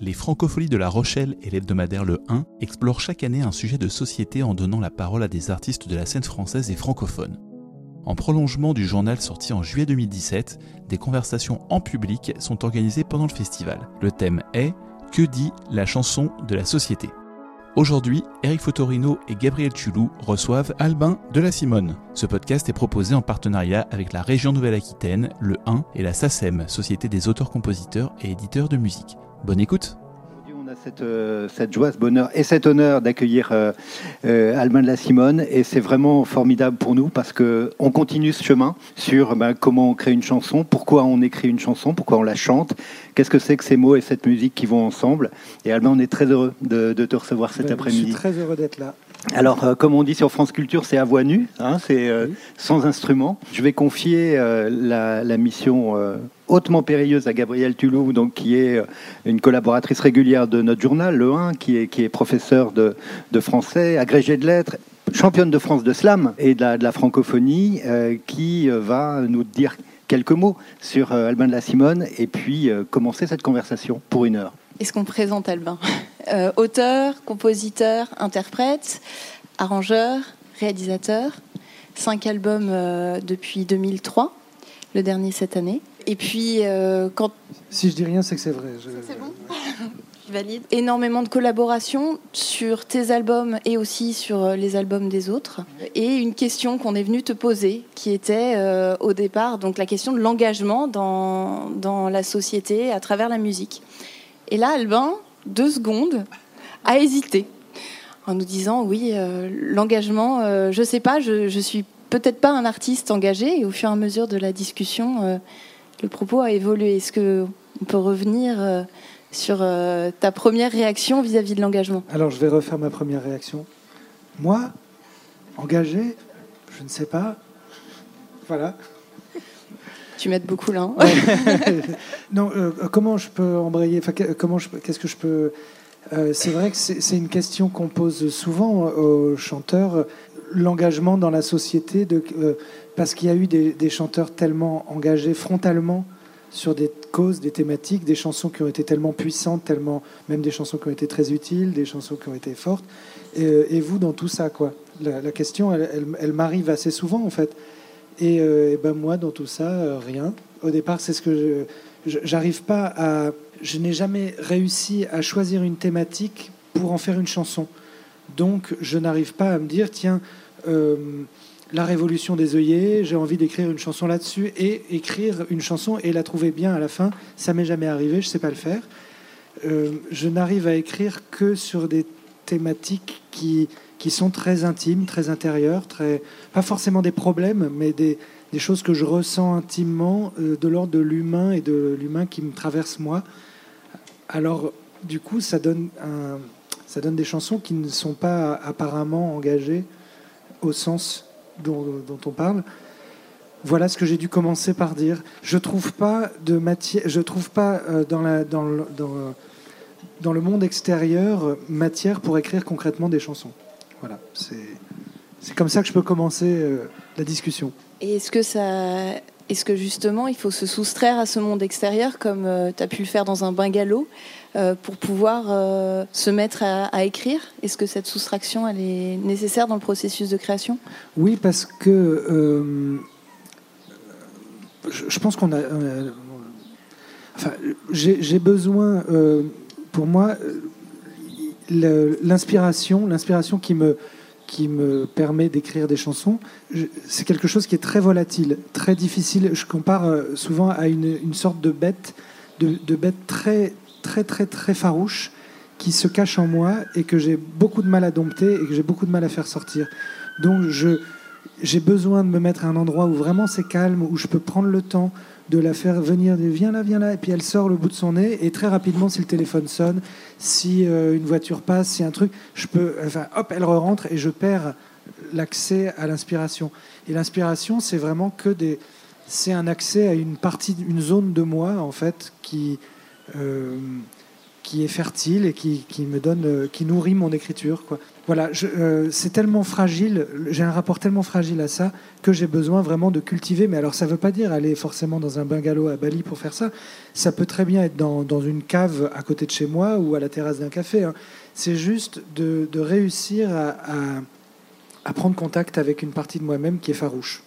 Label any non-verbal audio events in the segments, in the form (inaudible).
Les Francopholies de La Rochelle et l'hebdomadaire Le 1 explorent chaque année un sujet de société en donnant la parole à des artistes de la scène française et francophone. En prolongement du journal sorti en juillet 2017, des conversations en public sont organisées pendant le festival. Le thème est Que dit la chanson de la société? Aujourd'hui, Eric Fotorino et Gabriel Tulou reçoivent Albin de la Simone. Ce podcast est proposé en partenariat avec la région Nouvelle-Aquitaine, le 1 et la SACEM, Société des auteurs-compositeurs et éditeurs de musique. Bonne écoute on a cette, euh, cette, joie, ce bonheur et cet honneur d'accueillir euh, euh, Albin de la Simone. Et c'est vraiment formidable pour nous parce qu'on continue ce chemin sur ben, comment on crée une chanson, pourquoi on écrit une chanson, pourquoi on la chante, qu'est-ce que c'est que ces mots et cette musique qui vont ensemble. Et Albin, on est très heureux de, te recevoir cet après-midi. Je suis très heureux d'être là. Alors, comme on dit sur France Culture, c'est à voix nue, hein, c'est sans instrument. Je vais confier la, la, mission hautement périlleuse à Gabrielle Tulou, donc, qui est euh, une collaboratrice régulière de notre journal, Le 1, qui est, qui professeur de, français, agrégé de lettres, championne de France de slam et de la, francophonie, euh, qui euh, va nous dire quelques mots sur Albin de la Simone et puis commencer cette conversation pour une heure. Est-ce qu'on présente Albin? Auteur, compositeur, interprète, arrangeur, réalisateur, cinq albums depuis 2003, le dernier cette année. Et puis, euh, quand. Si je dis rien, c'est que c'est vrai. C'est bon (laughs) Je valide. Énormément de collaborations sur tes albums et aussi sur euh, les albums des autres. Et une question qu'on est venu te poser, qui était euh, au départ donc la question de l'engagement dans, dans la société à travers la musique. Et là, Albin, deux secondes, a hésité en nous disant oui, l'engagement, je sais pas, je, je suis peut-être pas un artiste engagé. Et au fur et à mesure de la discussion, le propos a évolué. Est-ce qu'on peut revenir euh, sur euh, ta première réaction vis-à-vis de l'engagement? Alors, je vais refaire ma première réaction. Moi, engagé, je ne sais pas. Voilà. Tu m'aides beaucoup là. Hein. (laughs) non, euh, comment je peux embrayer enfin, Comment Qu'est-ce que je peux C'est vrai que c'est une question qu'on pose souvent aux chanteurs. L'engagement dans la société, de, parce qu'il y a eu des, chanteurs tellement engagés frontalement sur des causes, des thématiques, des chansons qui ont été tellement puissantes, tellement même des chansons qui ont été très utiles, des chansons qui ont été fortes. Et, euh, vous dans tout ça, quoi la, question, elle, m'arrive assez souvent en fait. Et, euh, ben moi dans tout ça, euh, rien. Au départ, c'est ce que j'arrive pas à, je n'ai jamais réussi à choisir une thématique pour en faire une chanson. Donc, je n'arrive pas à me dire, tiens la révolution des œillets, j'ai envie d'écrire une chanson là-dessus et écrire une chanson et la trouver bien à la fin, ça m'est jamais arrivé, je sais pas le faire. Euh, je n'arrive à écrire que sur des thématiques qui, qui sont très intimes, très intérieures, très, pas forcément des problèmes, mais des, des choses que je ressens intimement euh, de l'ordre de l'humain et de l'humain qui me traverse moi. Alors, du coup, ça donne, ça donne des chansons qui ne sont pas apparemment engagées au sens dont, on parle. Voilà ce que j'ai dû commencer par dire. Je trouve pas de matière, je trouve pas euh, dans, la, dans, le, dans, le monde extérieur matière pour écrire concrètement des chansons. Voilà, c'est comme ça que je peux commencer euh, la discussion. Est-ce que ça, est-ce que justement il faut se soustraire à ce monde extérieur comme euh, tu as pu le faire dans un bungalow? euh, pour pouvoir euh, se mettre à, écrire? Est-ce que cette soustraction elle est nécessaire dans le processus de création? Oui, parce que euh, je, pense qu'on a. enfin, j'ai besoin, pour moi, l'inspiration, l'inspiration qui me qui me permet d'écrire des chansons, c'est quelque chose qui est très volatile, très difficile. Je compare souvent à une, sorte de bête, de bête très très très très farouche qui se cache en moi et que j'ai beaucoup de mal à dompter et que j'ai beaucoup de mal à faire sortir. Donc je j'ai besoin de me mettre à un endroit où vraiment c'est calme, où je peux prendre le temps de la faire venir, viens là, viens là, et puis elle sort le bout de son nez, et très rapidement, si le téléphone sonne, si euh, une voiture passe, si un truc, je peux, enfin, hop, elle re rentre et je perds l'accès à l'inspiration. Et l'inspiration, c'est vraiment que des, c'est un accès à une partie, une zone de moi en fait qui, euh, qui est fertile et qui, me donne, qui nourrit mon écriture. Voilà, c'est tellement fragile, j'ai un rapport tellement fragile à ça que j'ai besoin vraiment de cultiver. Mais alors, ça ne veut pas dire aller forcément dans un bungalow à Bali pour faire ça. Ça peut très bien être dans, une cave à côté de chez moi ou à la terrasse d'un café. Hein. C'est juste de, réussir à, prendre contact avec une partie de moi-même qui est farouche.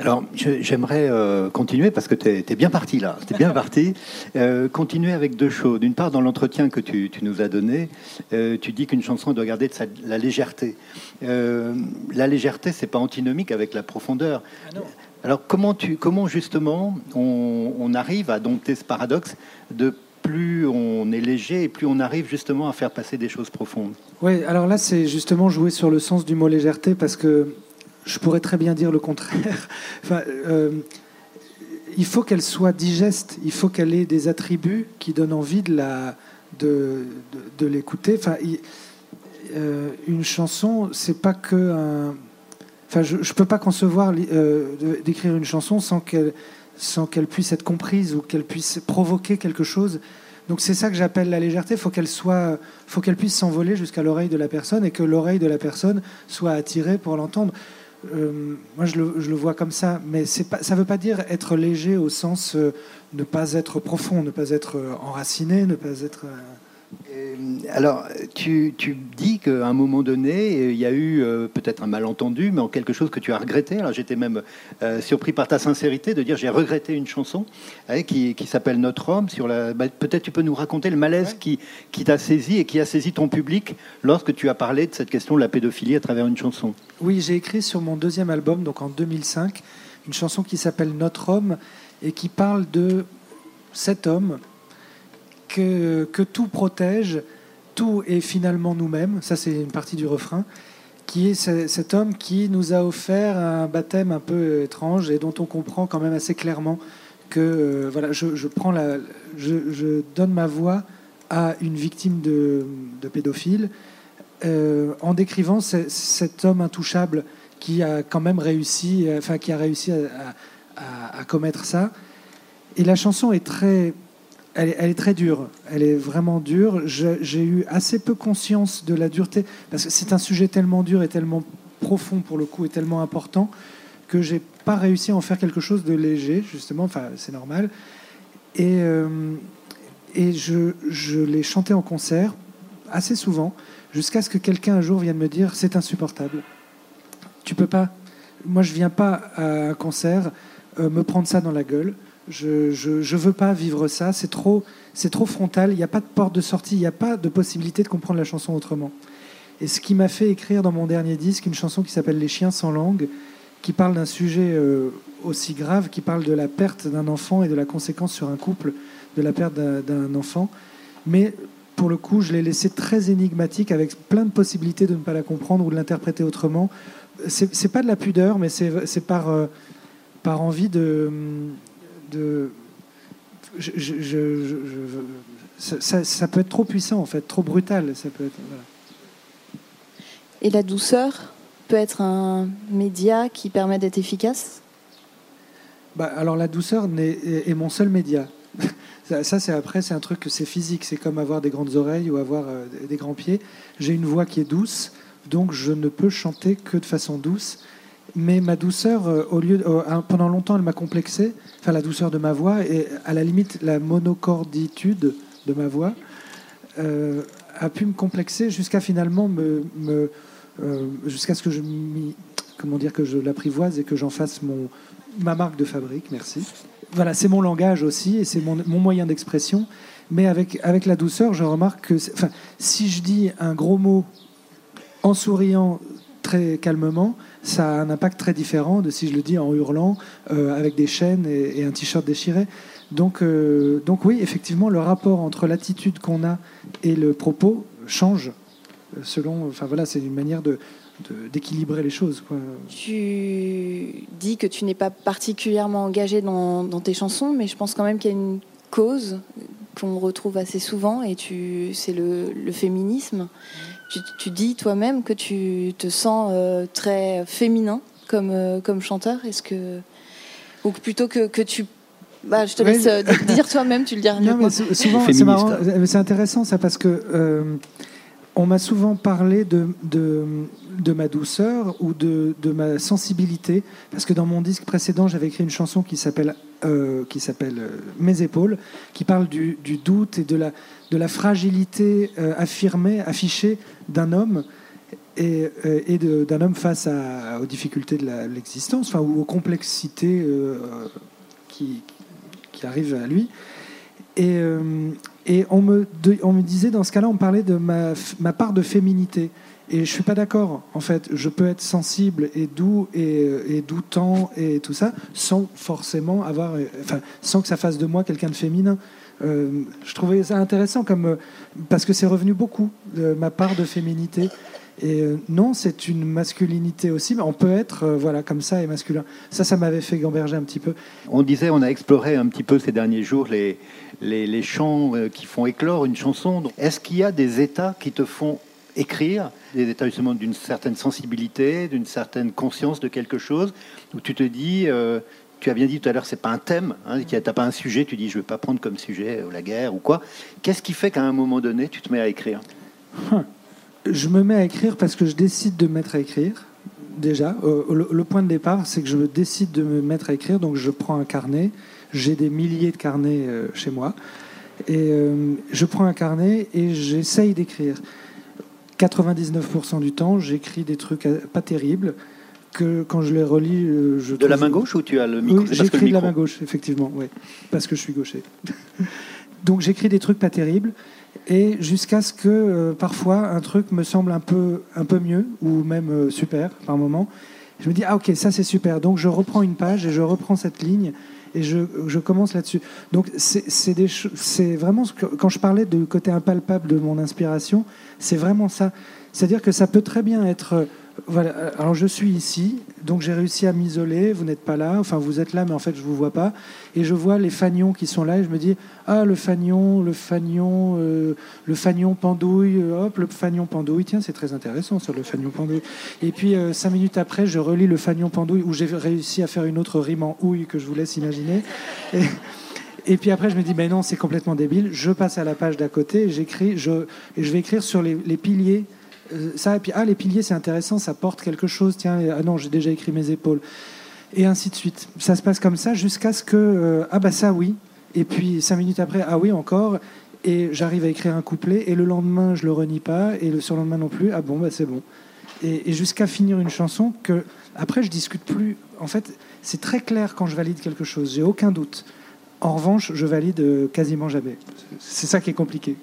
Alors, j'aimerais euh, continuer parce que tu es, bien parti là, tu es bien parti. (laughs) Euh, continuer avec deux choses. D'une part, dans l'entretien que tu, nous as donné, euh, tu dis qu'une chanson doit garder de la légèreté. la légèreté, c'est pas antinomique avec la profondeur. Ah Alors, comment, tu, comment justement on, on, arrive à dompter ce paradoxe de plus on est léger et plus on arrive justement à faire passer des choses profondes? Oui, alors là, c'est justement jouer sur le sens du mot légèreté parce que je pourrais très bien dire le contraire. (laughs) enfin, euh, il faut qu'elle soit digeste, il faut qu'elle ait des attributs qui donnent envie de, la, de, de, l'écouter. Enfin, euh, une chanson, c'est pas que. Enfin, je ne peux pas concevoir euh, d'écrire une chanson sans qu'elle sans qu'elle puisse être comprise ou qu'elle puisse provoquer quelque chose. Donc c'est ça que j'appelle la légèreté. Il faut qu'elle soit, faut qu'elle puisse s'envoler jusqu'à l'oreille de la personne et que l'oreille de la personne soit attirée pour l'entendre. Euh, moi, je le, vois comme ça, mais ça ne veut pas dire être léger au sens euh, ne pas être profond, ne pas être euh, enraciné, ne pas être. Alors, tu, dis qu'à un moment donné, il y a eu peut-être un malentendu, mais en quelque chose que tu as regretté. Alors, j'étais même surpris par ta sincérité de dire j'ai regretté une chanson hein, qui, s'appelle Notre homme. Sur la, bah, peut-être tu peux nous raconter le malaise qui, qui t'a saisi et qui a saisi ton public lorsque tu as parlé de cette question de la pédophilie à travers une chanson? Oui, j'ai écrit sur mon deuxième album, donc en 2005, une chanson qui s'appelle Notre homme et qui parle de cet homme que, tout protège, tout est finalement nous-mêmes. Ça, c'est une partie du refrain qui est cet homme qui nous a offert un baptême un peu étrange et dont on comprend quand même assez clairement que euh, voilà, je, prends la, je, donne ma voix à une victime de, de pédophile euh, en décrivant cet homme intouchable qui a quand même réussi, euh, enfin qui a réussi à, commettre ça. Et la chanson est très, elle est, très dure. Elle est vraiment dure. J'ai eu assez peu conscience de la dureté parce que c'est un sujet tellement dur et tellement profond pour le coup et tellement important que j'ai pas réussi à en faire quelque chose de léger justement. Enfin, c'est normal. Et euh, je, je l'ai chanté en concert assez souvent jusqu'à ce que quelqu'un un jour vienne me dire c'est insupportable. Tu peux pas. Moi, je viens pas à un concert euh, me prendre ça dans la gueule. Je, je, veux pas vivre ça. C'est trop, c'est trop frontal. Il n'y a pas de porte de sortie. Il n'y a pas de possibilité de comprendre la chanson autrement. Et ce qui m'a fait écrire dans mon dernier disque une chanson qui s'appelle Les chiens sans langue, qui parle d'un sujet euh, aussi grave, qui parle de la perte d'un enfant et de la conséquence sur un couple de la perte d'un enfant. Mais pour le coup, je l'ai laissé très énigmatique avec plein de possibilités de ne pas la comprendre ou de l'interpréter autrement. C'est pas de la pudeur, mais c'est par, euh, par envie de. De je, ça, peut être trop puissant, en fait, trop brutal. Ça peut être, Et la douceur peut être un média qui permet d'être efficace? Bah, Alors, la douceur est mon seul média. (laughs) Ça, c'est après, c'est un truc que c'est physique. C'est comme avoir des grandes oreilles ou avoir euh, des grands pieds. J'ai une voix qui est douce, donc je ne peux chanter que de façon douce. Mais ma douceur, euh, au lieu, pendant longtemps, elle m'a complexé. Enfin, la douceur de ma voix et à la limite la monocorditude de ma voix euh, a pu me complexer jusqu'à finalement me, jusqu'à ce que je comment dire que je l'apprivoise et que j'en fasse mon ma marque de fabrique. Merci voilà, c'est mon langage aussi et c'est mon, moyen d'expression. Mais avec, avec la douceur, je remarque que enfin, si je dis un gros mot en souriant très calmement, ça a un impact très différent de si je le dis en hurlant euh, avec des chaînes et, un t-shirt déchiré. Donc, euh, donc oui, effectivement, le rapport entre l'attitude qu'on a et le propos change selon. Enfin voilà, c'est une manière de, d'équilibrer les choses. Tu dis que tu n'es pas particulièrement engagé dans, tes chansons, mais je pense quand même qu'il y a une cause qu'on retrouve assez souvent, et tu, c'est le, féminisme. Tu, dis toi-même que tu te sens euh, très féminin comme, euh, comme chanteur. Est-ce que, ou plutôt que, que tu Bah, je te laisse euh, dire toi-même, tu le diras (laughs) mieux. souvent, c'est marrant, c'est intéressant ça parce que euh, on m'a souvent parlé de, de, de, ma douceur ou de, de, ma sensibilité parce que dans mon disque précédent, j'avais écrit une chanson qui s'appelle euh, qui s'appelle Mes épaules, qui parle du, du, doute et de la, de la fragilité affirmée, affichée d'un homme et, et d'un homme face aux difficultés de l'existence, enfin, ou aux complexités qui, arrive à lui. Et, euh, et on, me, on me disait, dans ce cas-là, on parlait de ma, ma part de féminité. Et je suis pas d'accord. En fait, je peux être sensible et doux et, et, doutant et tout ça, sans forcément avoir, enfin, sans que ça fasse de moi quelqu'un de féminin. Euh, je trouvais ça intéressant comme parce que c'est revenu beaucoup de ma part de féminité. Et euh, non, c'est une masculinité aussi, mais on peut être euh, voilà comme ça et masculin. Ça, ça m'avait fait gamberger un petit peu. On disait, on a exploré un petit peu ces derniers jours les, les, les chants euh, qui font éclore une chanson. Est-ce qu'il y a des états qui te font écrire, des états justement d'une certaine sensibilité, d'une certaine conscience de quelque chose, où tu te dis, tu as bien dit tout à l'heure, c'est pas un thème, hein, tu n'as pas un sujet, tu dis, je ne vais pas prendre comme sujet la guerre ou quoi. Qu'est-ce qui fait qu'à un moment donné, tu te mets à écrire? Hum je me mets à écrire parce que je décide de me mettre à écrire. Déjà, euh, le, point de départ, c'est que je décide de me mettre à écrire. Donc, je prends un carnet. J'ai des milliers de carnets euh, chez moi. Et euh, je prends un carnet et j'essaye d'écrire. 99% du temps, j'écris des trucs pas terribles que quand je les relis, je de la main gauche ou tu as le micro Oui, j'écris de la main gauche, effectivement, oui, parce que je suis gaucher. (laughs) Donc j'écris des trucs pas terribles et jusqu'à ce que euh, parfois un truc me semble un peu, un peu mieux ou même euh, super par moment. Je me dis ah ok ça c'est super donc je reprends une page et je reprends cette ligne et je, je commence là-dessus. Donc c'est vraiment ce que, quand je parlais du côté impalpable de mon inspiration, c'est vraiment ça. C'est-à-dire que ça peut très bien être voilà. Alors je suis ici, donc j'ai réussi à m'isoler. Vous n'êtes pas là, enfin vous êtes là, mais en fait je vous vois pas. Et je vois les fagnons qui sont là, et je me dis ah le fagnon, le fagnon, euh, le fagnon pendouille, euh, hop le fagnon pendouille. Tiens c'est très intéressant sur le fagnon pendouille. Et puis euh, cinq minutes après, je relis le fagnon pendouille où j'ai réussi à faire une autre rime en houille que je vous laisse imaginer. Et, puis après, je me dis, ben non, c'est complètement débile. Je passe à la page d'à côté, j'écris, je, et vais écrire sur les, piliers euh, ça, et puis, ah, les piliers, c'est intéressant, ça porte quelque chose, tiens, ah non, j'ai déjà écrit mes épaules. Et ainsi de suite. Ça se passe comme ça jusqu'à ce que, euh, ah bah ça oui, et puis cinq minutes après, ah oui encore, et j'arrive à écrire un couplet, et le lendemain, je le renie pas, et le surlendemain non plus, ah bon, bah c'est bon. Et, jusqu'à finir une chanson que, après, je discute plus. En fait, c'est très clair quand je valide quelque chose, j'ai aucun doute. En revanche, je valide euh, quasiment jamais. C'est ça qui est compliqué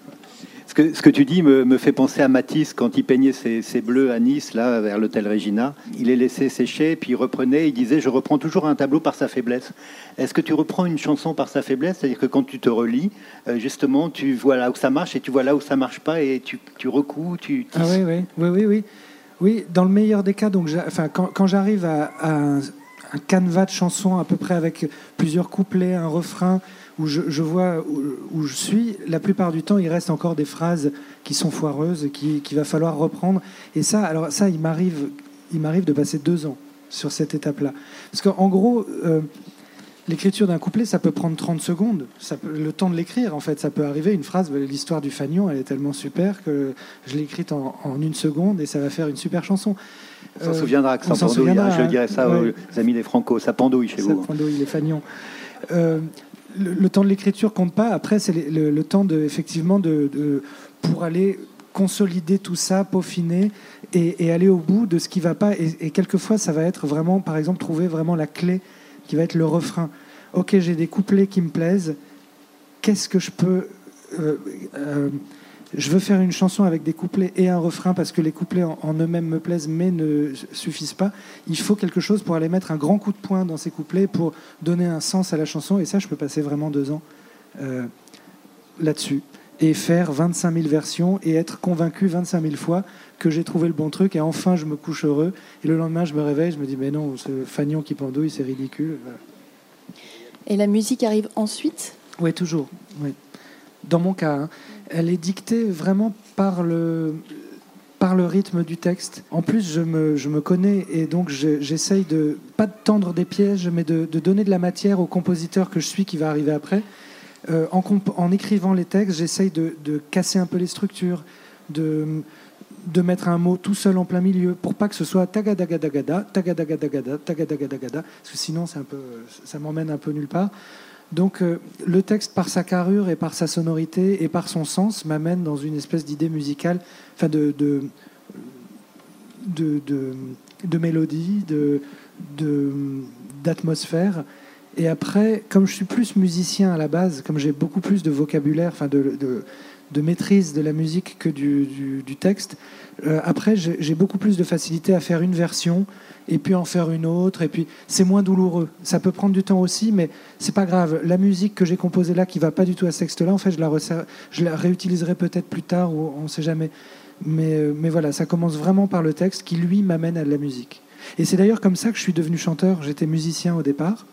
ce que tu dis me, fait penser à Matisse quand il peignait ses, bleus à Nice, là, vers l'hôtel Regina. Il les laissait sécher, puis il reprenait, il disait Je reprends toujours un tableau par sa faiblesse. Est-ce que tu reprends une chanson par sa faiblesse? C'est-à-dire que quand tu te relis, euh, justement, tu vois là où ça marche et tu vois là où ça marche pas et tu, tu tu. Ah oui, oui, oui, oui, oui. Oui, dans le meilleur des cas, donc, enfin, quand, quand j'arrive à, à un, un canevas de chansons à peu près avec plusieurs couplets, un refrain, où je, vois où, je suis, la plupart du temps, il reste encore des phrases qui sont foireuses, qu'il qui va falloir reprendre. Et ça, alors ça, il m'arrive, il m'arrive de passer deux ans sur cette étape-là. Parce qu'en gros, euh, l'écriture d'un couplet, ça peut prendre 30 secondes. Ça le temps de l'écrire, en fait, ça peut arriver. Une phrase, l'histoire du fagnon, elle est tellement super que je l'ai écrite en, une seconde et ça va faire une super chanson. On s'en souviendra que ça pendouille. Hein, je dirais ça aux amis des Franco, ça pendouille chez vous. Ça pendouille, les fagnons. Euh, le, temps de l'écriture compte pas. Après, c'est le, temps de, effectivement de, pour aller consolider tout ça, peaufiner et, aller au bout de ce qui va pas. Et, quelquefois, ça va être vraiment, par exemple, trouver vraiment la clé qui va être le refrain. Ok, j'ai des couplets qui me plaisent. Qu'est-ce que je peux euh, euh, je veux faire une chanson avec des couplets et un refrain parce que les couplets en, eux-mêmes me plaisent mais ne suffisent pas. Il faut quelque chose pour aller mettre un grand coup de poing dans ces couplets pour donner un sens à la chanson. Et ça, je peux passer vraiment deux ans euh, là-dessus et faire 25 000 versions et être convaincu 25 000 fois que j'ai trouvé le bon truc et enfin je me couche heureux et le lendemain je me réveille, je me dis mais non, ce fagnon qui pendouille, c'est ridicule. Et la musique arrive ensuite? Oui, toujours. Oui. Dans mon cas, hein elle est dictée vraiment par le, par le rythme du texte. En plus, je me, je me connais et donc j'essaye de, pas de tendre des pièges, mais de, de, donner de la matière au compositeur que je suis qui va arriver après. Euh, en, en, écrivant les textes, j'essaye de, de, casser un peu les structures, de, de mettre un mot tout seul en plein milieu pour pas que ce soit tagadagadagada, tagadagadagada, tagadagadagada, parce que sinon un peu, ça m'emmène un peu nulle part. Donc euh, le texte, par sa carrure et par sa sonorité et par son sens, m'amène dans une espèce d'idée musicale, enfin de, de, de, de, mélodie, d'atmosphère. Et après, comme je suis plus musicien à la base, comme j'ai beaucoup plus de vocabulaire, enfin de, de maîtrise de la musique que du, du, texte. Euh, après, j'ai beaucoup plus de facilité à faire une version et puis en faire une autre. Et puis, c'est moins douloureux. Ça peut prendre du temps aussi, mais c'est pas grave. La musique que j'ai composée là, qui va pas du tout à ce texte-là, en fait, je la, je la réutiliserai peut-être plus tard ou on sait jamais. Mais, euh, mais voilà, ça commence vraiment par le texte qui, lui, m'amène à de la musique. Et c'est d'ailleurs comme ça que je suis devenu chanteur. J'étais musicien au départ.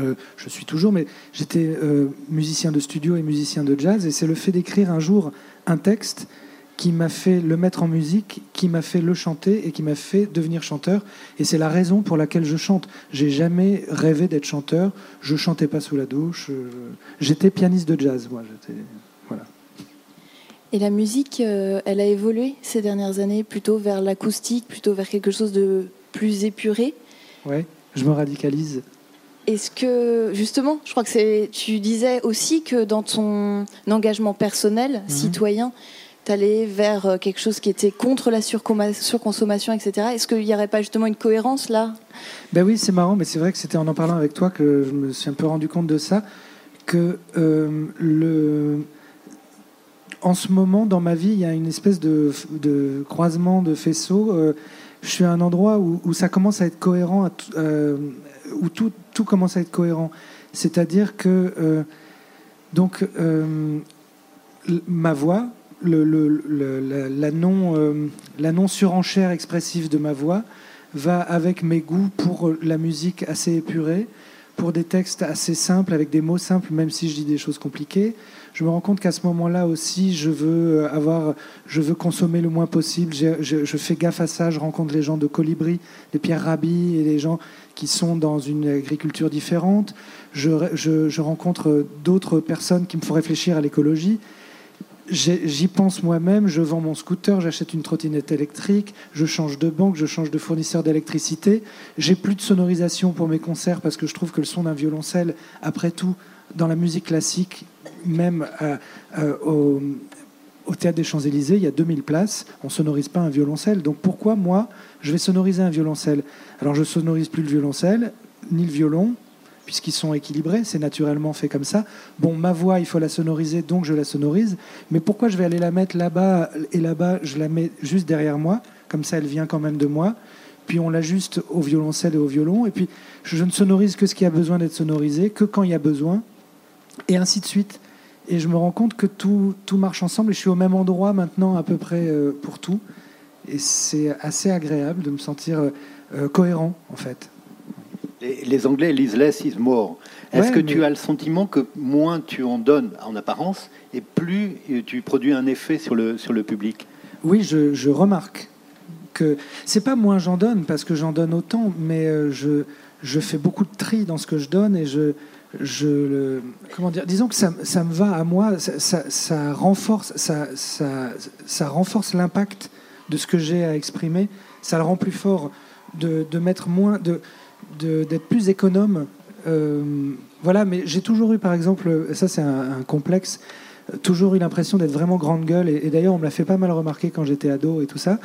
Euh, je suis toujours, mais j'étais euh, musicien de studio et musicien de jazz, et c'est le fait d'écrire un jour un texte qui m'a fait le mettre en musique, qui m'a fait le chanter et qui m'a fait devenir chanteur. Et c'est la raison pour laquelle je chante. J'ai jamais rêvé d'être chanteur. Je chantais pas sous la douche. J'étais pianiste de jazz, moi. Voilà. Et la musique, euh, elle a évolué ces dernières années, plutôt vers l'acoustique, plutôt vers quelque chose de plus épuré? Ouais, je me radicalise. Est-ce que, justement, je crois que c'est. Tu disais aussi que dans ton engagement personnel, mhm. citoyen, tu allais vers euh, quelque chose qui était contre la surconsommation, etc. Est-ce qu'il n'y aurait pas justement une cohérence là? Ben oui, c'est marrant, mais c'est vrai que c'était en en parlant avec toi que je me suis un peu rendu compte de ça, que euh, le. En ce moment, dans ma vie, il y a une espèce de, croisement de faisceaux. Euh, je suis à un endroit où, ça commence à être cohérent, où tout, tout commence à être cohérent. C'est-à-dire que euh, donc euh, ma voix, la, non, euh, la non surenchère expressive de ma voix va avec mes goûts pour la musique assez épurée, pour des textes assez simples, avec des mots simples, même si je dis des choses compliquées. Je me rends compte qu'à ce moment-là aussi, je veux avoir, je veux consommer le moins possible. Je, je, fais gaffe à ça. Je rencontre les gens de Colibri, les Pierre Rabhi et les gens qui sont dans une agriculture différente. Je, rencontre d'autres personnes qui me font réfléchir à l'écologie. J'y pense moi-même, je vends mon scooter, j'achète une trottinette électrique, je change de banque, je change de fournisseur d'électricité. J'ai plus de sonorisation pour mes concerts parce que je trouve que le son d'un violoncelle, après tout, dans la musique classique, même euh, euh, au, au Théâtre des Champs-Élysées, il y a 2000 places, on sonorise pas un violoncelle. Donc pourquoi moi, je vais sonoriser un violoncelle? Alors je sonorise plus le violoncelle, ni le violon, puisqu'ils sont équilibrés, c'est naturellement fait comme ça. Bon, ma voix, il faut la sonoriser, donc je la sonorise. Mais pourquoi je vais aller la mettre là-bas et là-bas, je la mets juste derrière moi, comme ça elle vient quand même de moi. Puis on l'ajuste au violoncelle et au violon. Et puis je ne sonorise que ce qui a besoin d'être sonorisé, que quand il y a besoin, et ainsi de suite. Et je me rends compte que tout, tout marche ensemble et je suis au même endroit maintenant à peu près euh, pour tout. Et c'est assez agréable de me sentir euh, euh, cohérent en fait. Les, Anglais lisent less is more. Est-ce que tu as le sentiment que moins tu en donnes en apparence et plus tu produis un effet sur le, sur le public? Oui, je, je remarque que c'est pas moins j'en donne parce que j'en donne autant, mais je, je fais beaucoup de tri dans ce que je donne et je, je le, comment dire, disons que ça, ça me va à moi, ça, ça, renforce, ça, ça renforce l'impact de ce que j'ai à exprimer, ça le rend plus fort, de, de mettre moins, de, d'être plus économe. Euh, voilà, mais j'ai toujours eu, par exemple, ça c'est un, complexe, toujours eu l'impression d'être vraiment grande gueule, et, d'ailleurs on me l'a fait pas mal remarquer quand j'étais ado et tout ça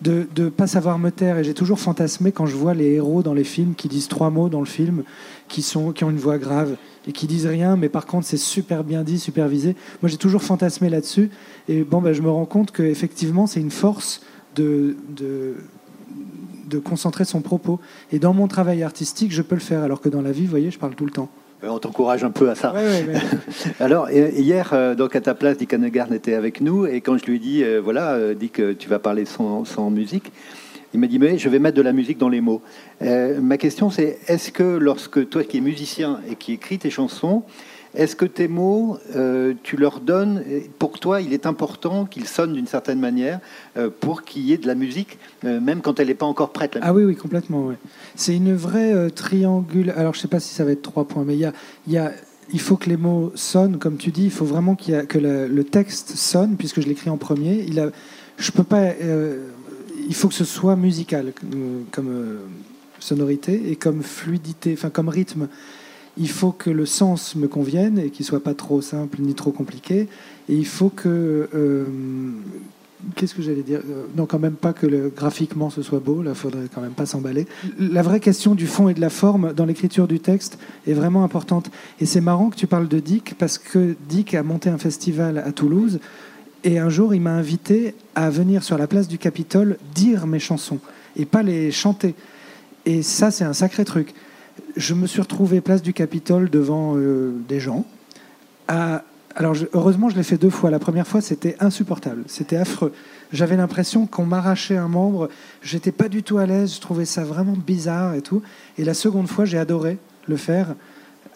de ne pas savoir me taire. Et j'ai toujours fantasmé quand je vois les héros dans les films qui disent trois mots dans le film, qui, sont, qui ont une voix grave et qui disent rien, mais par contre c'est super bien dit, supervisé. Moi j'ai toujours fantasmé là-dessus. Et bon, ben, je me rends compte qu'effectivement c'est une force de, de concentrer son propos. Et dans mon travail artistique, je peux le faire, alors que dans la vie, vous voyez, je parle tout le temps. Euh, on t'encourage un peu à ça. (laughs) Alors, hier, euh, donc à ta place, Dick Hanegarn était avec nous, et quand je lui ai dit, euh, voilà, Dick, tu vas parler sans, musique, il m'a dit, mais je vais mettre de la musique dans les mots. ma question, c'est, est-ce que lorsque toi qui es musicien et qui écris tes chansons, Est-ce que tes mots, euh, tu leur donnes, pour toi, il est important qu'ils sonnent d'une certaine manière euh, pour qu'il y ait de la musique, euh, même quand elle n'est pas encore prête Ah oui, oui, complètement. C'est une vraie triangule. Alors, je ne sais pas si ça va être trois points, mais il y a, y a, il faut que les mots sonnent, comme tu dis. Il faut vraiment a, que le, texte sonne, puisque je l'écris en premier. Il a, je peux pas. il faut que ce soit musical comme sonorité et comme fluidité, enfin comme rythme il faut que le sens me convienne et qu'il soit pas trop simple ni trop compliqué. Et il faut que euh, Qu'est-ce que j'allais dire? Euh, Non, quand même pas que le, graphiquement ce soit beau, là, faudrait quand même pas s'emballer. La vraie question du fond et de la forme dans l'écriture du texte est vraiment importante. Et c'est marrant que tu parles de Dick, parce que Dick a monté un festival à Toulouse, et un jour il m'a invité à venir sur la place du Capitole dire mes chansons, et pas les chanter. Et ça, c'est un sacré truc je me suis retrouvé place du Capitole devant euh, des gens. alors, heureusement, je l'ai fait deux fois. La première fois, c'était insupportable, c'était affreux. J'avais l'impression qu'on m'arrachait un membre. J'étais pas du tout à l'aise. Je trouvais ça vraiment bizarre et tout. Et la seconde fois, j'ai adoré le faire.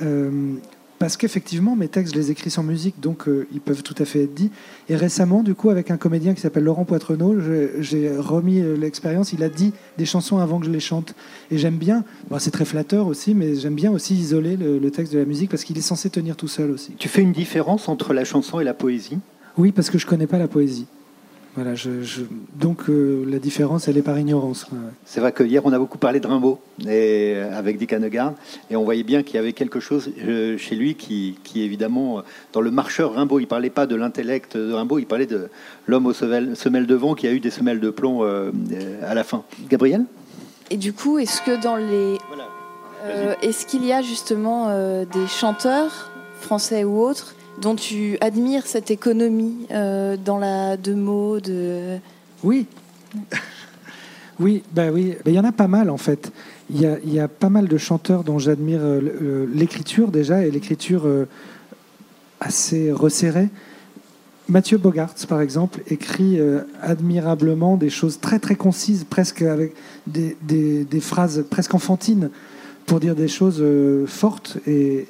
Euh, parce qu'effectivement, mes textes, je les écris sans musique, donc euh, ils peuvent tout à fait être dits. Et récemment, du coup, avec un comédien qui s'appelle Laurent Poitrenaud, j'ai remis euh, l'expérience. Il a dit des chansons avant que je les chante. Et j'aime bien, c'est très flatteur aussi, mais j'aime bien aussi isoler le, le texte de la musique parce qu'il est censé tenir tout seul aussi. Tu fais une différence entre la chanson et la poésie? Oui, parce que je connais pas la poésie. Voilà, je, donc euh, la différence, elle est par ignorance. C'est vrai que hier, on a beaucoup parlé de Rimbaud et, euh, avec Dick Hanegard, et on voyait bien qu'il y avait quelque chose euh, chez lui qui, qui, évidemment, dans le marcheur Rimbaud, il parlait pas de l'intellect de Rimbaud, il parlait de l'homme aux semelles, de vent qui a eu des semelles de plomb à la fin. Gabriel? Et du coup, est-ce que dans les... est-ce qu'il y a justement des chanteurs, français ou autres, dont tu admires cette économie euh, dans la de mots de oui. Oui ben oui. Ben, il y en a pas mal en fait. Il y a, y a pas mal de chanteurs dont j'admire euh, l'écriture déjà et l'écriture euh, assez resserrée. Mathieu Bogart, par exemple, écrit admirablement des choses très très concises, presque avec des, des, phrases presque enfantines, pour dire des choses fortes et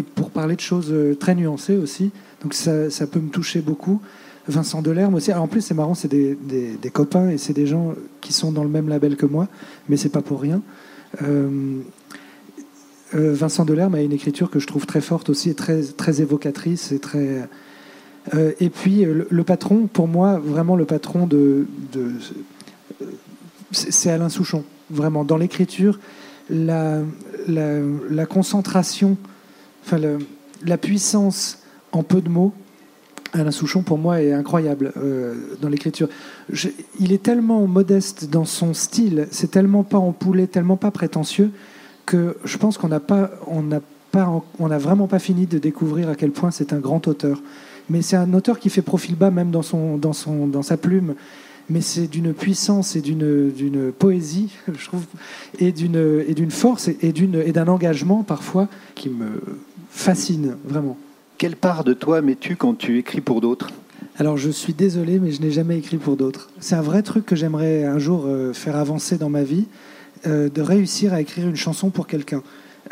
pour parler de choses euh, très nuancées aussi. Donc ça, peut me toucher beaucoup. Vincent Delerme aussi. En plus, c'est marrant, c'est des, copains et c'est des gens qui sont dans le même label que moi, mais c'est pas pour rien. Euh, euh, Vincent Delerme a une écriture que je trouve très forte aussi et très, très évocatrice et et puis le, patron, pour moi, vraiment le patron de, c'est Alain Souchon. Vraiment, dans l'écriture, la concentration enfin, la puissance en peu de mots, Alain Souchon, pour moi, est incroyable euh, dans l'écriture. Il est tellement modeste dans son style, c'est tellement pas empoulé, tellement pas prétentieux, que je pense qu'on n'a pas, on n'a pas, on n'a vraiment pas fini de découvrir à quel point c'est un grand auteur. Mais c'est un auteur qui fait profil bas même dans son, dans son, dans sa plume. Mais c'est d'une puissance et d'une, d'une poésie, (laughs) je trouve, et d'une, et d'une force et, d'une, et d'un engagement parfois qui me, fascine, vraiment. Quelle part de toi mets-tu quand tu écris pour d'autres? Alors je suis désolé, mais je n'ai jamais écrit pour d'autres. C'est un vrai truc que j'aimerais un jour euh, faire avancer dans ma vie, euh, de réussir à écrire une chanson pour quelqu'un.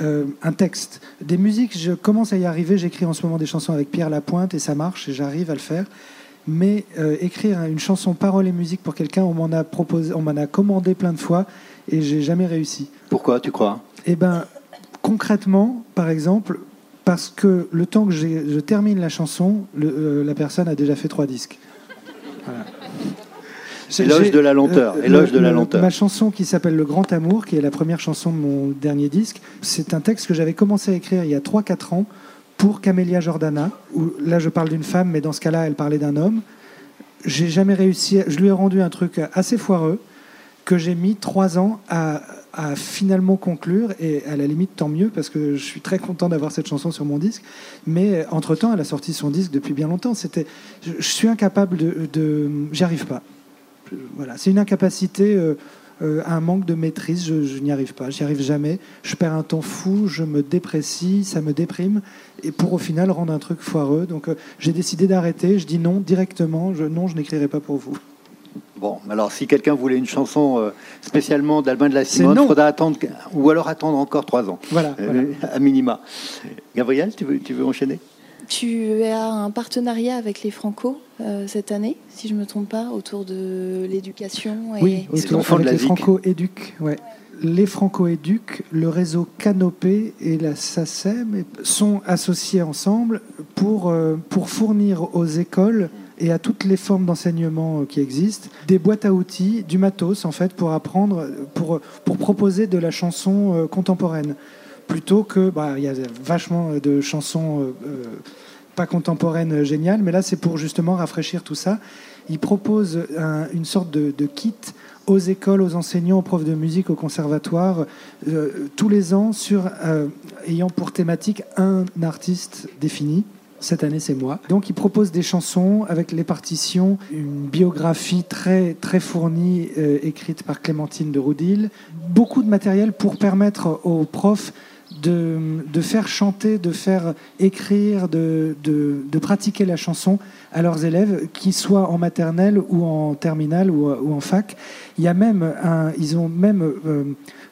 Euh, un texte. Des musiques, je commence à y arriver. J'écris en ce moment des chansons avec Pierre Lapointe et ça marche et j'arrive à le faire. Mais écrire une chanson parole et musique pour quelqu'un, on m'en a proposé, on m'en a commandé plein de fois et j'ai jamais réussi. Pourquoi tu crois? Eh ben, concrètement, par exemple, parce que le temps que je termine la chanson, euh, la personne a déjà fait trois disques. Voilà. Éloge de la lenteur. Euh, éloge de la lenteur. Ma chanson qui s'appelle Le Grand Amour, qui est la première chanson de mon dernier disque, c'est un texte que j'avais commencé à écrire il y a 3-4 ans pour Camélia Jordana. Où, là, je parle d'une femme, mais dans ce cas-là, elle parlait d'un homme. J'ai jamais réussi. Je lui ai rendu un truc assez foireux que j'ai mis trois ans à, finalement conclure, et à la limite tant mieux, parce que je suis très content d'avoir cette chanson sur mon disque, mais entre-temps, elle a sorti son disque depuis bien longtemps. C'était, je, suis incapable de... J'y arrive pas. Voilà, c'est une incapacité, euh, euh, un manque de maîtrise, je, n'y arrive pas, j'y arrive jamais. Je perds un temps fou, je me déprécie, ça me déprime, et pour au final rendre un truc foireux. Donc euh, j'ai décidé d'arrêter, je dis non directement, non, je n'écrirai pas pour vous. Bon, alors si quelqu'un voulait une chanson euh, spécialement d'Albin de la Simone, il faudra attendre, ou alors attendre encore trois ans. Voilà, euh, à minima. Gabriel, tu veux, tu veux enchaîner? Tu as un partenariat avec les Franco euh, cette année, si je ne me trompe pas, autour de l'éducation. Et... Oui, autour, avec les Franco Éduc. Ouais. Les Franco Éduc, le réseau Canopé et la SACEM sont associés ensemble pour, pour fournir aux écoles et à toutes les formes d'enseignement euh, qui existent, des boîtes à outils, du matos en fait pour apprendre, pour, pour proposer de la chanson euh, contemporaine. Plutôt que, bah, il y a vachement de chansons euh, pas contemporaines géniales, mais là c'est pour justement rafraîchir tout ça. Ils proposent une sorte de, kit aux écoles, aux enseignants, aux profs de musique, au conservatoire, tous les ans, sur, ayant pour thématique un artiste défini. Cette année, c'est moi. Donc, il propose des chansons avec les partitions, une biographie très, très fournie, euh, écrite par Clémentine de Roudil. Beaucoup de matériel pour permettre aux profs de, de faire chanter, de faire écrire, de, de, pratiquer la chanson à leurs élèves, qu'ils soient en maternelle ou en terminale ou, ou, en fac. Il y a même un, ils ont même euh,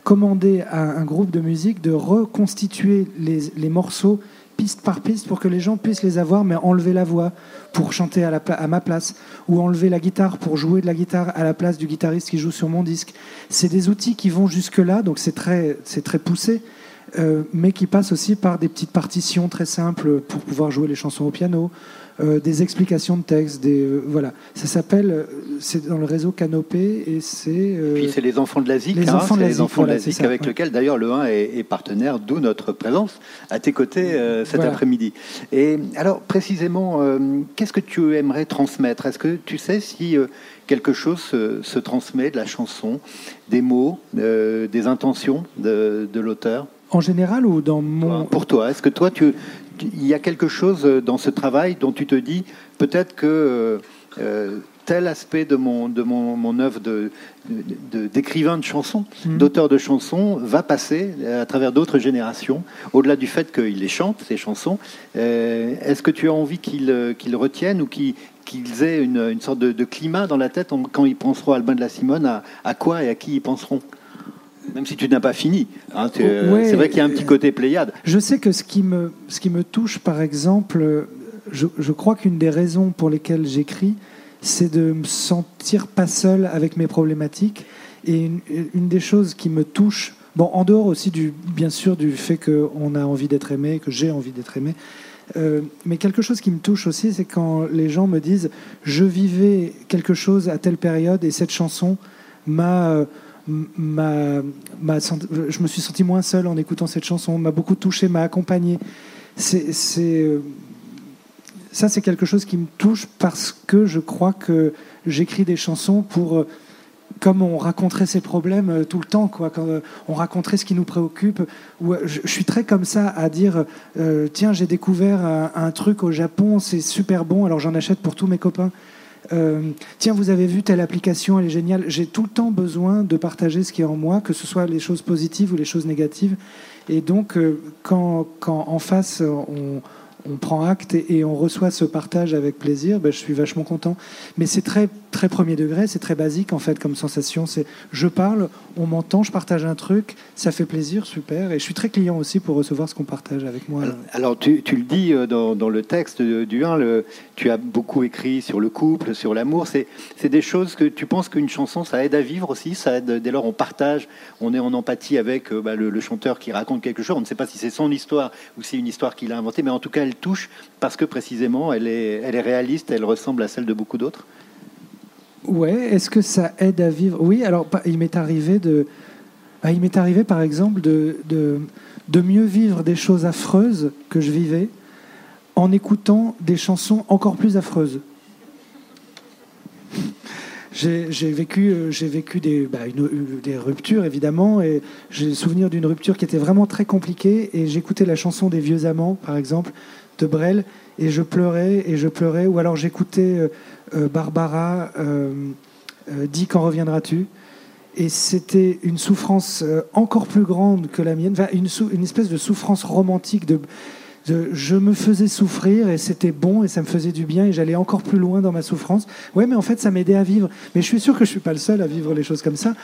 commandé à un groupe de musique de reconstituer les, les morceaux piste par piste pour que les gens puissent les avoir, mais enlever la voix pour chanter à, ma place, ou enlever la guitare pour jouer de la guitare à la place du guitariste qui joue sur mon disque. C'est des outils qui vont jusque-là, donc c'est très, très poussé, euh, mais qui passent aussi par des petites partitions très simples pour pouvoir jouer les chansons au piano, euh, des explications de texte, des euh, voilà. Ça s'appelle, euh, c'est dans le réseau Canopé et c'est. Puis c'est les enfants de la ZIC, les hein, enfants de la les enfants de la ZIC avec lequel d'ailleurs le 1 est, partenaire, d'où notre présence à tes côtés cet après-midi. Et alors précisément, qu'est-ce que tu aimerais transmettre? Est-ce que tu sais si quelque chose se, transmet de la chanson, des mots, des intentions de, de l'auteur? En général ou dans mon... Pour toi, est-ce que toi, tu, il y a quelque chose dans ce travail dont tu te dis peut-être que euh, euh, tel aspect de mon, de mon, mon œuvre de, d'écrivain de, chansons, mhm. d'auteur de chansons, va passer à travers d'autres générations, au-delà du fait qu'il les chante, ces chansons. Euh, est-ce que tu as envie qu'ils retiennent ou qu'ils aient une, une, sorte de, climat dans la tête quand ils penseront à Albin de la Simone, à, à quoi et à qui ils penseront? Même si tu n'as pas fini. Hein, c'est vrai qu'il y a un petit côté Pléiade. Je sais que ce qui me, ce qui me touche, par exemple, je, je crois qu'une des raisons pour lesquelles j'écris, c'est de me sentir pas seul avec mes problématiques. Et une, une, des choses qui me touche, bon, en dehors aussi du, bien sûr du fait qu'on a envie d'être aimé, que j'ai envie d'être aimé, euh, mais quelque chose qui me touche aussi, c'est quand les gens me disent je vivais quelque chose à telle période et cette chanson m'a euh, je me suis senti moins seul en écoutant cette chanson, m'a beaucoup touché, m'a accompagné. C'est, euh, ça, c'est quelque chose qui me touche parce que je crois que j'écris des chansons pour, euh, comme on raconterait ses problèmes euh, tout le temps, quoi, quand on raconterait ce qui nous préoccupe. Je, suis très comme ça à dire, tiens, j'ai découvert un truc au Japon, c'est super bon, alors j'en achète pour tous mes copains. Euh, tiens, vous avez vu telle application, elle est géniale. J'ai tout le temps besoin de partager ce qui est en moi, que ce soit les choses positives ou les choses négatives. Et donc, euh, quand, quand en face, on, on prend acte et, on reçoit ce partage avec plaisir, ben, je suis vachement content. Mais c'est très, très premier degré, c'est très basique en fait comme sensation. C'est je parle, on m'entend, je partage un truc, ça fait plaisir, super. Et je suis très client aussi pour recevoir ce qu'on partage avec moi. Alors, tu, tu, le dis euh, dans, dans, le texte du 1, le, tu as beaucoup écrit sur le couple, sur l'amour. C'est des choses que tu penses qu'une chanson, ça aide à vivre aussi, ça aide, dès lors on partage, on est en empathie avec euh, bah, le, le chanteur qui raconte quelque chose. On ne sait pas si c'est son histoire ou si c'est une histoire qu'il a inventée, mais en tout cas, elle touche parce que précisément elle est, elle est réaliste, elle ressemble à celle de beaucoup d'autres Ouais, est-ce que ça aide à vivre? Oui, alors il m'est arrivé de. Bah, il m'est arrivé par exemple de, de, mieux vivre des choses affreuses que je vivais en écoutant des chansons encore plus affreuses. J'ai vécu, euh, vécu des, bah, une, des ruptures évidemment, et j'ai le souvenir d'une rupture qui était vraiment très compliquée. Et j'écoutais la chanson des vieux amants, par exemple, de Brel, et je pleurais et je pleurais. Ou alors j'écoutais euh, euh, Barbara, euh, Dis quand reviendras-tu? Et c'était une souffrance encore plus grande que la mienne, une, espèce de souffrance romantique de je me faisais souffrir et c'était bon et ça me faisait du bien et j'allais encore plus loin dans ma souffrance. Ouais, mais en fait, ça m'aidait à vivre. Mais je suis sûr que je suis pas le seul à vivre les choses comme ça.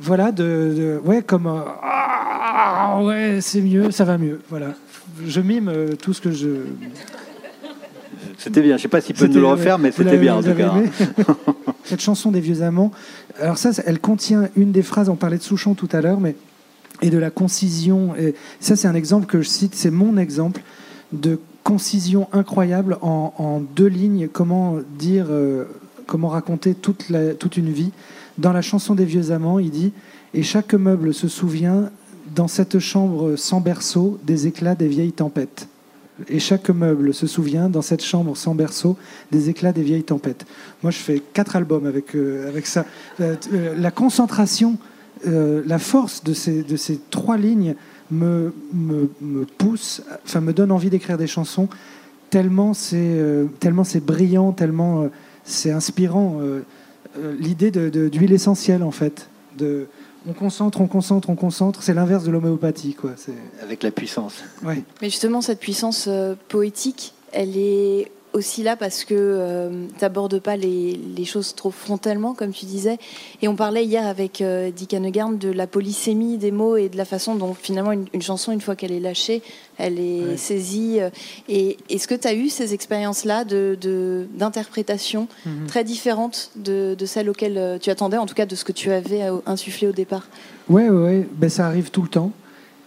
Voilà, de, ouais, comme ah, ouais, c'est mieux, ça va mieux. Voilà, je mime euh, tout ce que je. C'était bien. Je sais pas s'il peut nous le refaire, mais c'était bien en tout cas. (laughs) Cette chanson des vieux amants. Alors ça, elle contient une des phrases. On parlait de Souchon tout à l'heure, mais et de la concision. Et ça, c'est un exemple que je cite, c'est mon exemple de concision incroyable en, deux lignes. Comment dire, euh, comment raconter toute, la, toute une vie. Dans la chanson des vieux amants, il dit Et chaque meuble se souvient, dans cette chambre sans berceau, des éclats des vieilles tempêtes. Et chaque meuble se souvient, dans cette chambre sans berceau, des éclats des vieilles tempêtes. Moi, je fais quatre albums avec, euh, avec ça. Euh, la concentration euh, la force de ces, de ces trois lignes me, me, pousse, enfin me donne envie d'écrire des chansons, tellement c'est euh, brillant, tellement euh, c'est inspirant. L'idée d'huile essentielle, en fait. De, on concentre, on concentre, on concentre. C'est l'inverse de l'homéopathie, quoi. Avec la puissance. Ouais. Mais justement, cette puissance poétique, elle est aussi là parce que euh, tu n'abordes pas les, choses trop frontalement, comme tu disais. Et on parlait hier avec euh, Dick Hanegarn de la polysémie des mots et de la façon dont finalement une, chanson, une fois qu'elle est lâchée, elle est saisie. Euh. Et est-ce que tu as eu ces expériences-là d'interprétation de, mhm. très différentes de, celles auxquelles tu attendais, en tout cas de ce que tu avais insufflé au départ? Oui, ouais, ben, ça arrive tout le temps.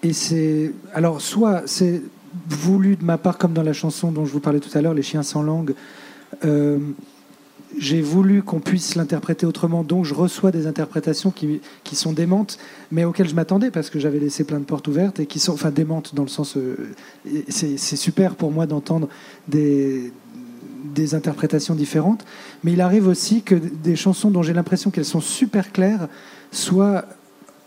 Et c'est. Alors, soit c'est voulu de ma part, comme dans la chanson dont je vous parlais tout à l'heure, Les chiens sans langue. Euh, j'ai voulu qu'on puisse l'interpréter autrement, donc je reçois des interprétations qui, qui sont démentes, mais auxquelles je m'attendais parce que j'avais laissé plein de portes ouvertes et qui sont, enfin démentes dans le sens, euh, c'est super pour moi d'entendre des, des interprétations différentes, mais il arrive aussi que des chansons dont j'ai l'impression qu'elles sont super claires soient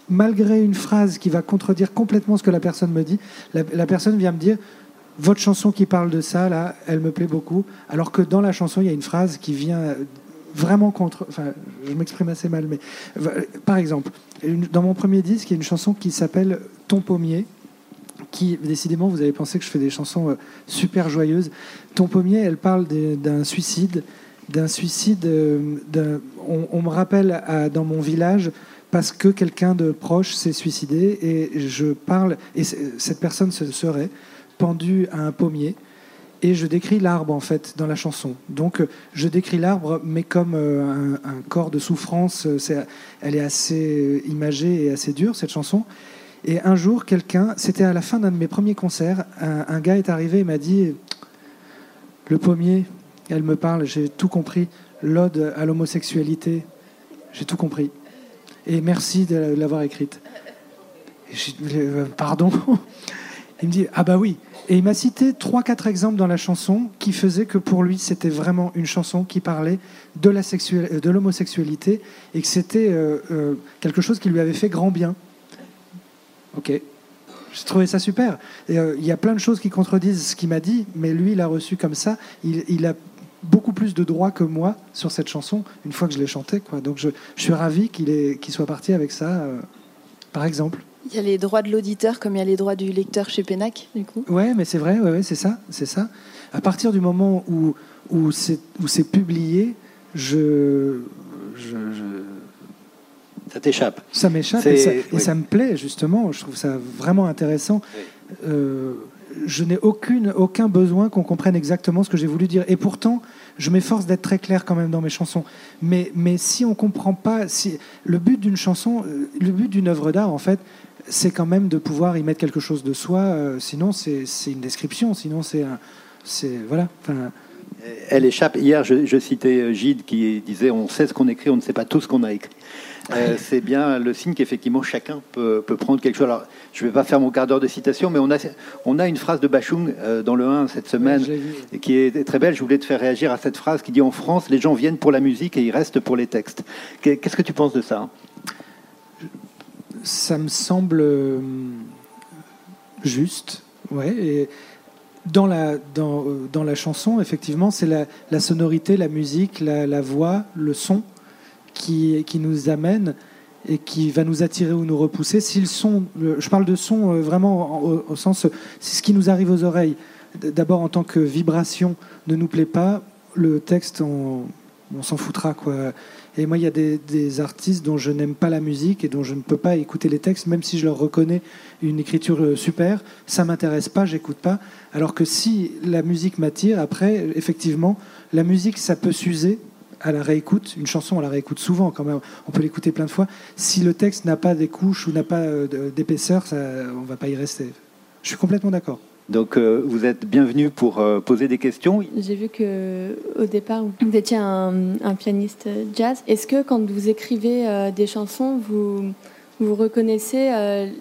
malgré une phrase qui va contredire complètement ce que la personne me dit, la, personne vient me dire votre chanson qui parle de ça, là, elle me plaît beaucoup, alors que dans la chanson, il y a une phrase qui vient vraiment contre... Enfin, je m'exprime assez mal, mais par exemple, dans mon premier disque, il y a une chanson qui s'appelle Ton pommier, qui, décidément, vous avez pensé que je fais des chansons euh, super joyeuses. Ton pommier, elle parle d'un suicide, d'un suicide... Euh, on, on, me rappelle dans mon village parce que quelqu'un de proche s'est suicidé et je parle, et cette personne se serait pendue à un pommier et je décris l'arbre en fait dans la chanson. Donc je décris l'arbre mais comme euh, un, corps de souffrance, elle est assez imagée et assez dure cette chanson. Et un jour, quelqu'un, c'était à la fin d'un de mes premiers concerts, un gars est arrivé et m'a dit Le pommier, elle me parle, j'ai tout compris. L'ode à l'homosexualité, j'ai tout compris et merci de l'avoir écrite. Euh, pardon (laughs) Il me dit Ah bah oui. Et il m'a cité trois, quatre exemples dans la chanson qui faisaient que pour lui, c'était vraiment une chanson qui parlait de la de l'homosexualité et que c'était euh, euh, quelque chose qui lui avait fait grand bien. Ok. J'ai trouvé ça super. Il y a plein de choses qui contredisent ce qu'il m'a dit, mais lui, il a reçu comme ça. Il a beaucoup plus de droits que moi sur cette chanson une fois que je l'ai chantée. Quoi. Donc je, suis ravi qu'il soit parti avec ça, euh, par exemple. Il y a les droits de l'auditeur comme il y a les droits du lecteur chez Pénac, du coup. Ouais, mais c'est vrai, ouais, c'est ça, c'est ça. À partir du moment où où c'est où c'est publié, je, je, ça t'échappe. Ça m'échappe et, ça, me plaît justement. Je trouve ça vraiment intéressant. Euh, je n'ai aucun besoin qu'on comprenne exactement ce que j'ai voulu dire. Et pourtant, je m'efforce d'être très clair quand même dans mes chansons. Mais, si on ne comprend pas, le but d'une chanson, euh, le but d'une œuvre d'art, en fait, c'est quand même de pouvoir y mettre quelque chose de soi. Euh, sinon, c'est une description. Sinon, c'est. Voilà. Elle échappe. Hier, je, citais Gide qui disait On sait ce qu'on écrit, on ne sait pas tout ce qu'on a écrit. Euh, c'est bien le signe qu'effectivement chacun peut, prendre quelque chose. Alors, je ne vais pas faire mon quart d'heure de citation, mais on a, on a une phrase de Bachung euh, dans le 1 cette semaine qui est très belle. Je voulais te faire réagir à cette phrase qui dit En France, les gens viennent pour la musique et ils restent pour les textes. Qu'est-ce que tu penses de ça? Ça me semble euh, juste. Ouais, et dans la, dans, dans la chanson, effectivement, c'est la, sonorité, la musique, la, la voix, le son qui, nous amène. et qui va nous attirer ou nous repousser. Si le son, je parle de son vraiment au, sens, c'est ce qui nous arrive aux oreilles. D'abord en tant que vibration ne nous plaît pas, le texte, on, s'en foutra quoi. Et moi, il y a des, artistes dont je n'aime pas la musique et dont je ne peux pas écouter les textes, même si je leur reconnais une écriture euh, super. Ça m'intéresse pas, j'écoute pas. Alors que si la musique m'attire, après, effectivement, la musique, ça peut s'user à la réécoute. Une chanson, on la réécoute souvent quand même. On peut l'écouter plein de fois. Si le texte n'a pas des couches ou n'a pas euh, d'épaisseur, on va pas y rester. Je suis complètement d'accord. Donc euh, vous êtes bienvenue pour euh, poser des questions. J'ai vu que au départ vous étiez un, pianiste jazz. Est-ce que quand vous écrivez euh, des chansons, vous vous reconnaissez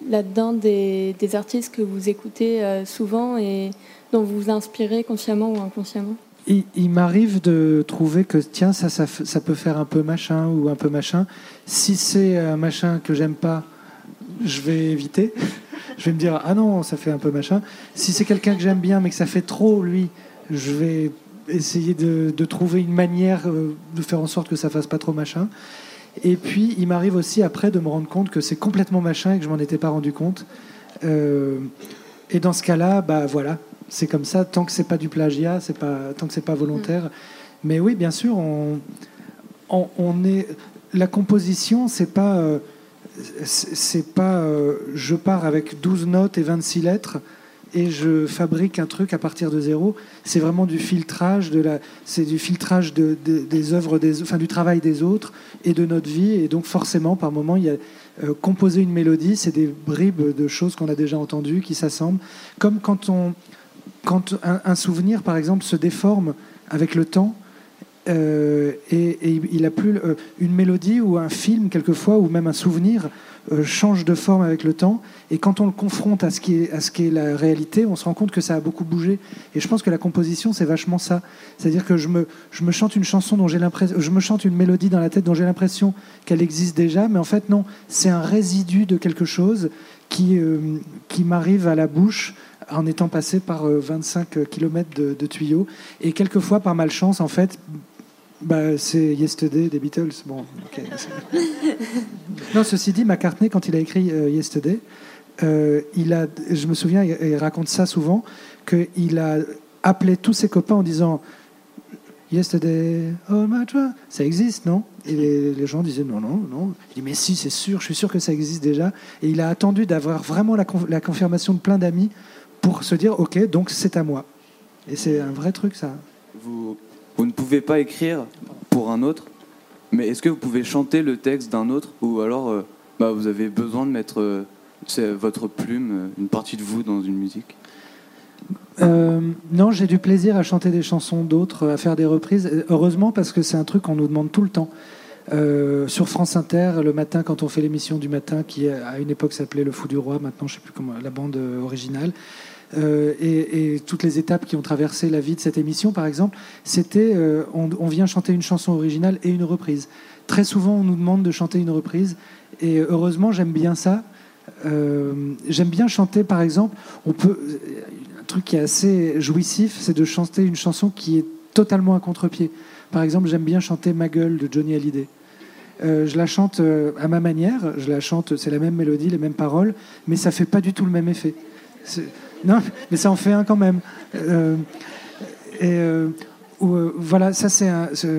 là-dedans des, artistes que vous écoutez souvent et dont vous vous inspirez consciemment ou inconsciemment? Il, m'arrive de trouver que tiens ça, ça, peut faire un peu machin ou un peu machin. Si c'est un machin que j'aime pas, je vais éviter (laughs) je vais me dire ah non, ça fait un peu machin. Si c'est quelqu'un que j'aime bien mais que ça fait trop, lui, je vais essayer de, trouver une manière euh, de faire en sorte que ça fasse pas trop machin. Et puis il m'arrive aussi après de me rendre compte que c'est complètement machin et que je m'en étais pas rendu compte. Euh, et dans ce cas-là, bah voilà, c'est comme ça. Tant que c'est pas du plagiat, c'est pas tant que c'est pas volontaire. Mais oui, bien sûr, on, on, est la composition, c'est pas euh, c'est pas euh, je pars avec 12 notes et 26 lettres et je fabrique un truc à partir de zéro. C'est vraiment du filtrage, de la, c'est du filtrage de, des œuvres, des, enfin du travail des autres et de notre vie. Et donc forcément, par moment, il y a euh, composer une mélodie, c'est des bribes de choses qu'on a déjà entendues qui s'assemblent, comme quand on, quand un, souvenir, par exemple, se déforme avec le temps. Euh, et, il a plus euh, une mélodie ou un film quelquefois ou même un souvenir euh, change de forme avec le temps et quand on le confronte à ce qui est à ce qui est la réalité on se rend compte que ça a beaucoup bougé et je pense que la composition c'est vachement ça c'est-à-dire que je me je me chante une chanson dont j'ai l'impression je me chante une mélodie dans la tête dont j'ai l'impression qu'elle existe déjà mais en fait non c'est un résidu de quelque qui qui m'arrive à la bouche en étant passé par 25 km de, de tuyaux et quelquefois par malchance en fait bah, c'est Yesterday des Beatles. Bon, (laughs) non, ceci dit, McCartney, quand il a écrit euh, Yesterday, euh, il a, je me souviens, il, raconte ça souvent, qu'il a appelé tous ses copains en disant Yesterday, oh my ça existe, non? Et les, gens disaient non, non, non. Il dit mais si, c'est sûr, je suis sûr que ça existe déjà. Et il a attendu d'avoir vraiment la, la confirmation de plein d'amis pour se dire ok, donc c'est à moi. Et c'est un vrai truc, ça. Vous vous ne pouvez pas écrire pour un autre, mais est-ce que vous pouvez chanter le texte d'un autre ou alors euh, bah, vous avez besoin de mettre euh, votre plume, euh, une partie de vous dans une musique? Non, j'ai du plaisir à chanter des chansons d'autres, à faire des reprises. Heureusement, parce que c'est un truc qu'on nous demande tout le temps. sur France Inter, le matin, quand on fait l'émission du matin, qui à une époque s'appelait Le Fou du Roi, maintenant je ne sais plus comment, la bande originale, euh, et, toutes les étapes qui ont traversé la vie de cette émission, par exemple, c'était euh, on, vient chanter une chanson originale et une reprise. Très souvent, on nous demande de chanter une reprise, et heureusement, j'aime bien ça. Euh, j'aime bien chanter, par exemple, un truc qui est assez jouissif, c'est de chanter une chanson qui est totalement à contre-pied. Par exemple, j'aime bien chanter Ma gueule de Johnny Hallyday. je la chante à ma manière, je la chante, c'est la même mélodie, les mêmes paroles, mais ça fait pas du tout le même effet. Non, mais ça en fait un quand même. Euh, et euh, euh, voilà, ça c'est,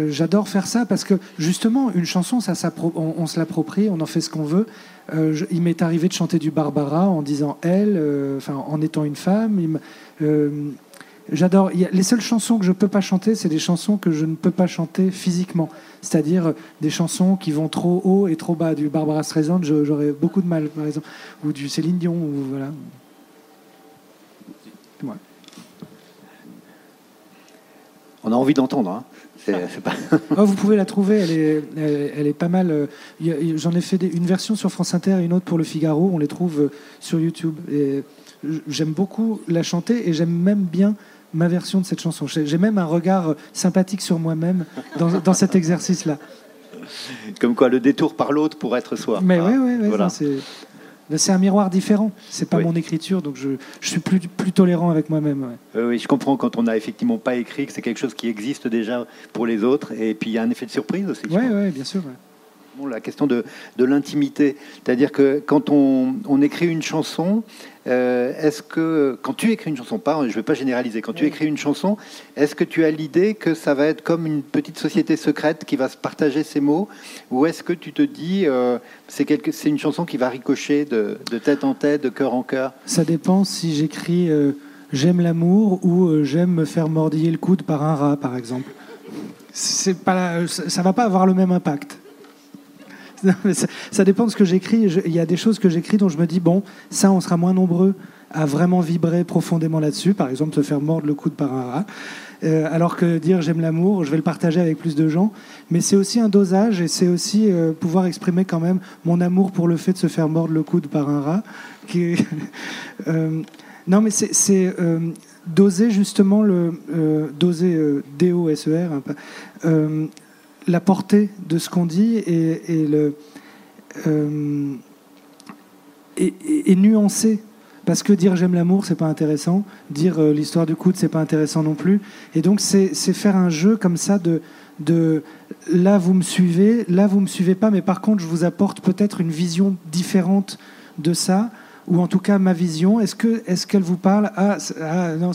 j'adore faire ça parce que justement une chanson, ça, on, se l'approprie, on en fait ce qu'on veut. il m'est arrivé de chanter du Barbara en disant elle, en étant une femme. J'adore. Les seules chansons que je peux pas chanter, c'est des chansons que je ne peux pas chanter physiquement. C'est-à-dire des chansons qui vont trop haut et trop bas. Du Barbara Streisand, j'aurais beaucoup de mal, par exemple, ou du Céline Dion, ou voilà. On a envie d'entendre. Hein. (laughs) Oh, vous pouvez la trouver, elle est, elle, est pas mal. Euh, j'en ai fait une version sur France Inter et une autre pour le Figaro. On les trouve euh, sur YouTube. Et j'aime beaucoup la chanter et j'aime même bien ma version de cette chanson. J'ai même un regard sympathique sur moi-même dans, dans, cet exercice-là. Comme quoi, le détour par l'autre pour être soi. Mais oui, oui, oui. Voilà. C'est un miroir différent. C'est pas mon écriture, donc je, suis plus, plus tolérant avec moi-même. oui, je comprends quand on n'a effectivement pas écrit que c'est quelque chose qui existe déjà pour les autres, et puis il y a un effet de surprise aussi. Oui, ouais, bien sûr. La question de, l'intimité. C'est-à-dire que quand on, écrit une chanson, euh, est-ce que quand tu écris une chanson, pas, je ne vais pas généraliser, quand tu écris une chanson, est-ce que tu as l'idée que ça va être comme une petite société secrète qui va se partager ses mots, ou est-ce que tu te dis euh, c'est c'est une chanson qui va ricocher de, tête en tête, de cœur en cœur? Ça dépend si j'écris euh, j'aime l'amour ou j'aime me faire mordiller le coude par un rat, par exemple. C'est pas, ça va pas avoir le même impact. (laughs) ça, dépend de ce que j'écris. Il y a des choses que j'écris dont je me dis, bon, ça, on sera moins nombreux à vraiment vibrer profondément là-dessus. Par exemple, se faire mordre le coude par un rat. Euh, alors que dire j'aime l'amour, je vais le partager avec plus de gens. Mais c'est aussi un dosage et c'est aussi euh, pouvoir exprimer quand même mon amour pour le fait de se faire mordre le coude par un rat. (laughs) Euh, non, mais c'est doser justement le doser D-O-S-E-R. Hein, la portée de ce qu'on dit et, le, euh, et, nuancer. Parce que dire j'aime l'amour, c'est pas intéressant. Dire euh, l'histoire du coude, c'est pas intéressant non plus. Et donc, c'est faire un jeu comme ça de, de là, vous me suivez, là, vous me suivez pas, mais par contre, je vous apporte peut-être une vision différente de ça, ou en tout cas ma vision. Est-ce qu'elle est vous parle? Ah, ah, non,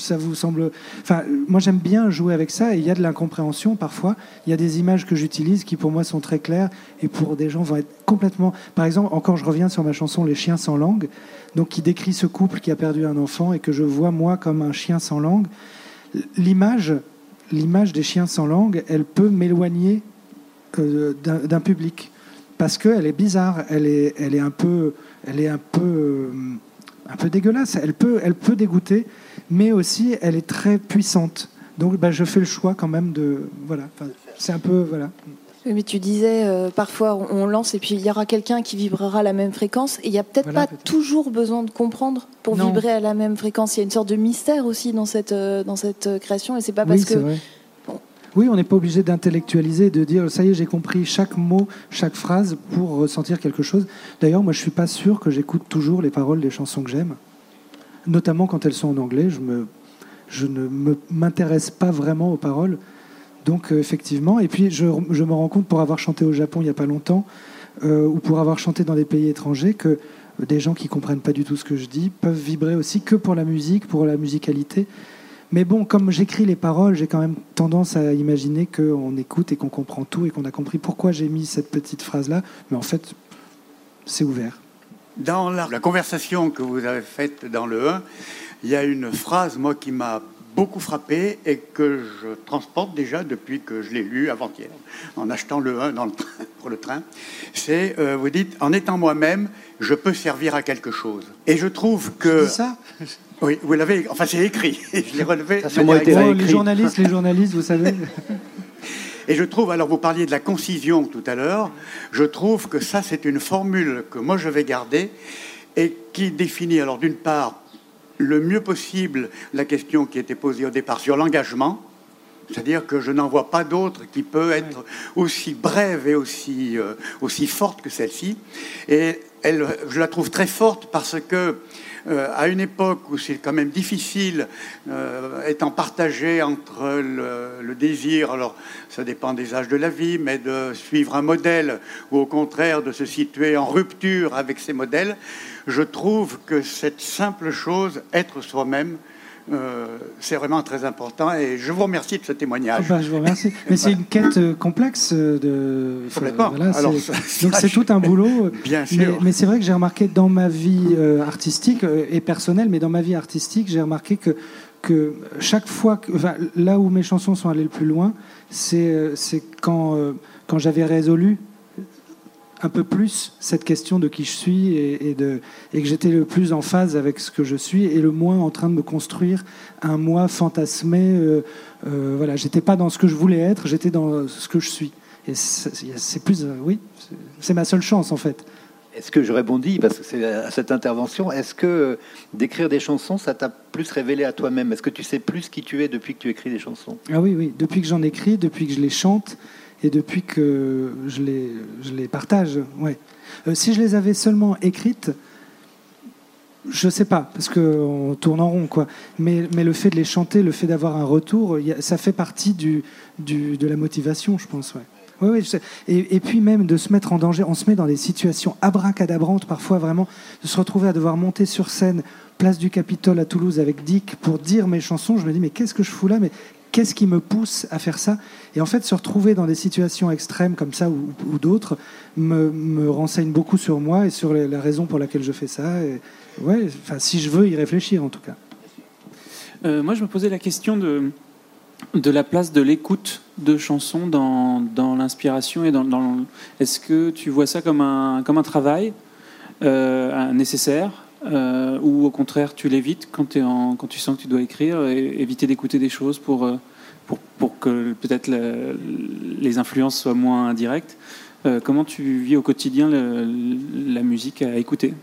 ça vous semble. Enfin, moi j'aime bien jouer avec ça et il y a de l'incompréhension parfois. Il y a des images que j'utilise qui pour moi sont très claires et pour des gens vont être complètement. Par exemple, encore je reviens sur ma chanson Les chiens sans langue, donc qui décrit ce couple qui a perdu un enfant et que je vois moi comme un chien sans langue. L'image, l'image des chiens sans langue, elle peut m'éloigner euh, d'un public parce qu'elle est bizarre, elle est, elle est un peu, elle est un peu, euh, un peu dégueulasse. Elle peut, elle peut dégoûter mais aussi elle est très puissante. Donc bah, je fais le choix quand même de... Voilà, c'est un peu... Voilà. mais tu disais, euh, parfois on lance et puis il y aura quelqu'un qui vibrera à la même fréquence. Et il n'y a peut-être pas toujours besoin de comprendre pour vibrer à la même fréquence. Il y a une sorte de mystère aussi dans cette, euh, dans cette euh, création. Et c'est pas parce que. Oui, on n'est pas obligé d'intellectualiser, de dire ça y est, j'ai compris chaque mot, chaque phrase pour ressentir quelque chose. D'ailleurs, moi, je suis pas sûr que j'écoute toujours les paroles des chansons que j'aime notamment quand elles sont en anglais. Je, ne m'intéresse pas vraiment aux paroles. Donc, euh, effectivement, et puis je, me rends compte, pour avoir chanté au Japon il n'y a pas longtemps, euh, ou pour avoir chanté dans des pays étrangers, que des gens qui comprennent pas du tout ce que je dis peuvent vibrer aussi que pour la musique, pour la musicalité. Mais bon, comme j'écris les paroles, j'ai quand même tendance à imaginer qu'on écoute et qu'on comprend tout et qu'on a compris pourquoi j'ai mis cette petite phrase-là. Mais en fait, c'est ouvert. Dans la, conversation que vous avez faite dans le 1, il y a une phrase, moi, qui m'a beaucoup frappé et que je transporte déjà depuis que je l'ai lu avant-hier, en achetant le 1 dans le (laughs) pour le train. C'est, euh, vous dites, en étant moi-même, je peux servir à quelque chose. Et je trouve que... ça? Oui, vous l'avez... Enfin, c'est écrit. (laughs) je l'ai relevé. Ça, les journalistes, les journalistes, vous savez... (laughs) Et je trouve, alors vous parliez de la concision tout à l'heure, je trouve que ça c'est une formule que moi je vais garder et qui définit alors d'une part le mieux possible la question qui était posée au départ sur l'engagement, c'est-à-dire que je n'en vois pas d'autre qui peut être aussi brève et aussi, euh, aussi forte que celle-ci. Et elle, je la trouve très forte parce que euh, à une époque où c'est quand même difficile, euh, étant partagé entre le, désir, alors ça dépend des âges de la vie, mais de suivre un modèle ou au contraire de se situer en rupture avec ces modèles, je trouve que cette simple chose, être soi-même, euh, c'est vraiment très important et je vous remercie de ce témoignage. Ah bah, je vous remercie. (laughs) Mais c'est une quête euh, complexe euh, de. Complètement. donc c'est tout un boulot. (laughs) Bien sûr. Mais, c'est vrai que j'ai remarqué dans ma vie artistique et personnelle, mais dans ma vie artistique, j'ai remarqué que que chaque fois, que, là où mes chansons sont allées le plus loin, c'est quand, quand j'avais résolu un peu plus cette question de qui je suis et, de, et que j'étais le plus en phase avec ce que je suis et le moins en train de me construire un moi fantasmé. Euh, euh, voilà, j'étais pas dans ce que je voulais être, j'étais dans ce que je suis. Et c'est plus, euh, oui, c'est ma seule chance en fait. Est-ce que je répondis, parce que c'est à cette intervention, est-ce que d'écrire des chansons, ça t'a plus révélé à toi-même? Est-ce que tu sais plus qui tu es depuis que tu écris des chansons? Ah oui, oui, depuis que j'en écris, depuis que je les chante, et depuis que je les, je les partage. Ouais. Euh, si je les avais seulement écrites, je sais pas, parce qu'on tourne en rond, quoi. Mais, mais, le fait de les chanter, le fait d'avoir un retour, ça fait partie du, du, de la motivation, je pense. Ouais. Oui, oui. Et, et, puis même de se mettre en danger, on se met dans des situations abracadabrantes parfois vraiment, de se retrouver à devoir monter sur scène, place du Capitole à Toulouse avec Dick pour dire mes chansons. Je me dis mais qu'est-ce que je fous là? Mais qu'est-ce qui me pousse à faire ça? Et en fait, se retrouver dans des situations extrêmes comme ça ou, d'autres me, renseigne beaucoup sur moi et sur la raison pour laquelle je fais ça. Ouais, enfin, si je veux y réfléchir en tout cas. Euh, moi, je me posais la question de, de la place de l'écoute de chansons dans, dans l'inspiration dans, est-ce que tu vois ça comme un, comme un travail euh, nécessaire euh, ou au contraire tu l'évites quand, tu sens que tu dois écrire et éviter d'écouter des choses pour, pour, que peut-être les influences soient moins indirectes euh, comment tu vis au quotidien la musique à écouter?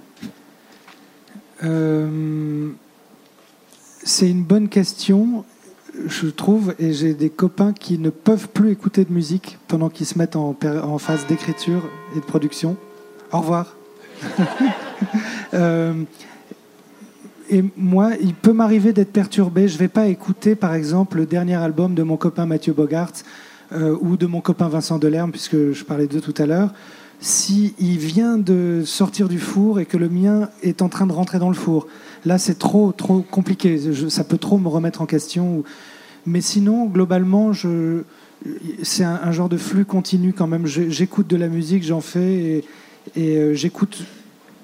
C'est une bonne question je trouve, et j'ai des copains qui ne peuvent plus écouter de musique pendant qu'ils se mettent en, phase d'écriture et de production. Au revoir. (laughs) Euh, et moi, il peut m'arriver d'être perturbé. Je ne vais pas écouter, par exemple, le dernier album de mon copain Mathieu Bogart euh, ou de mon copain Vincent Delerme, puisque je parlais d'eux tout à l'heure, s'il il vient de sortir du four et que le mien est en train de rentrer dans le four. Là, c'est trop, trop compliqué. ça peut trop me remettre en question. Mais sinon, globalement, c'est un, genre de flux continu quand même. J'écoute de la musique, j'en fais, et, euh, j'écoute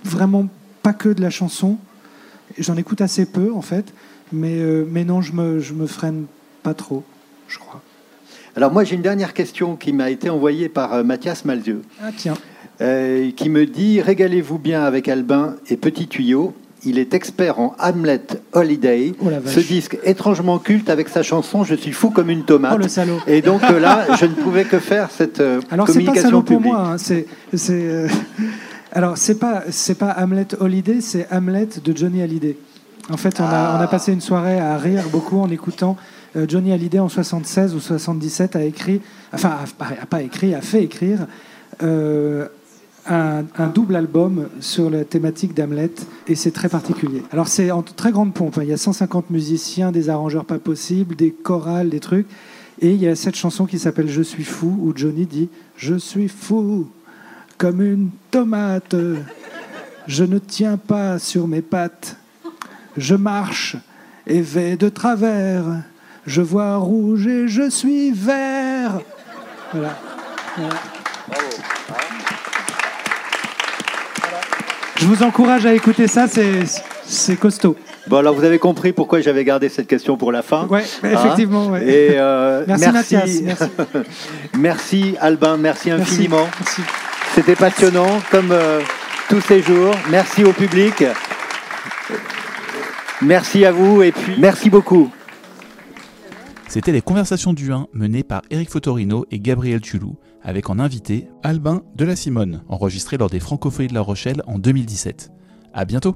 vraiment pas que de la chanson. J'en écoute assez peu, en fait. Mais, euh, mais non, je me, je me freine pas trop, je crois. Alors moi, j'ai une dernière question qui m'a été envoyée par euh, Mathias Malzieu. Ah tiens. qui me dit Régalez-vous bien avec Albin et Petit Tuyau. Il est expert en Hamlet Holiday, oh ce disque étrangement culte avec sa chanson Je suis fou comme une tomate. Oh le salaud. Et donc euh, là, je ne pouvais que faire cette euh, Alors, communication Alors c'est pas salaud pour moi. Hein. C'est, euh, Alors c'est pas c'est pas Hamlet Holiday, c'est Hamlet de Johnny Hallyday. En fait, on, a, on a passé une soirée à rire beaucoup en écoutant Johnny Hallyday en 76 ou 77 a écrit, enfin a, pas écrit, a fait écrire un, double album sur la thématique d'Hamlet et c'est très particulier. Alors c'est en très grande pompe, hein. il y a 150 musiciens, des arrangeurs pas possibles, des chorales, des trucs. Et il y a cette chanson qui s'appelle Je suis fou où Johnny dit Je suis fou comme une tomate, je ne tiens pas sur mes pattes, je marche et vais de travers, je vois rouge et je suis vert. Voilà. voilà. Je vous encourage à écouter ça, c'est costaud. Bon, alors vous avez compris pourquoi j'avais gardé cette question pour la fin. Oui, effectivement. Ouais. Et euh, merci, Mathias. Merci. (laughs) merci. Albin, merci infiniment. C'était passionnant, comme euh, tous ces jours. Merci au public. Merci à vous et puis merci beaucoup. C'était les conversations du 1 menées par Eric Fotorino et Gabriel Tulou, avec en invité Albin de la Simone, enregistré lors des Francophonies de La Rochelle en 2017. À bientôt!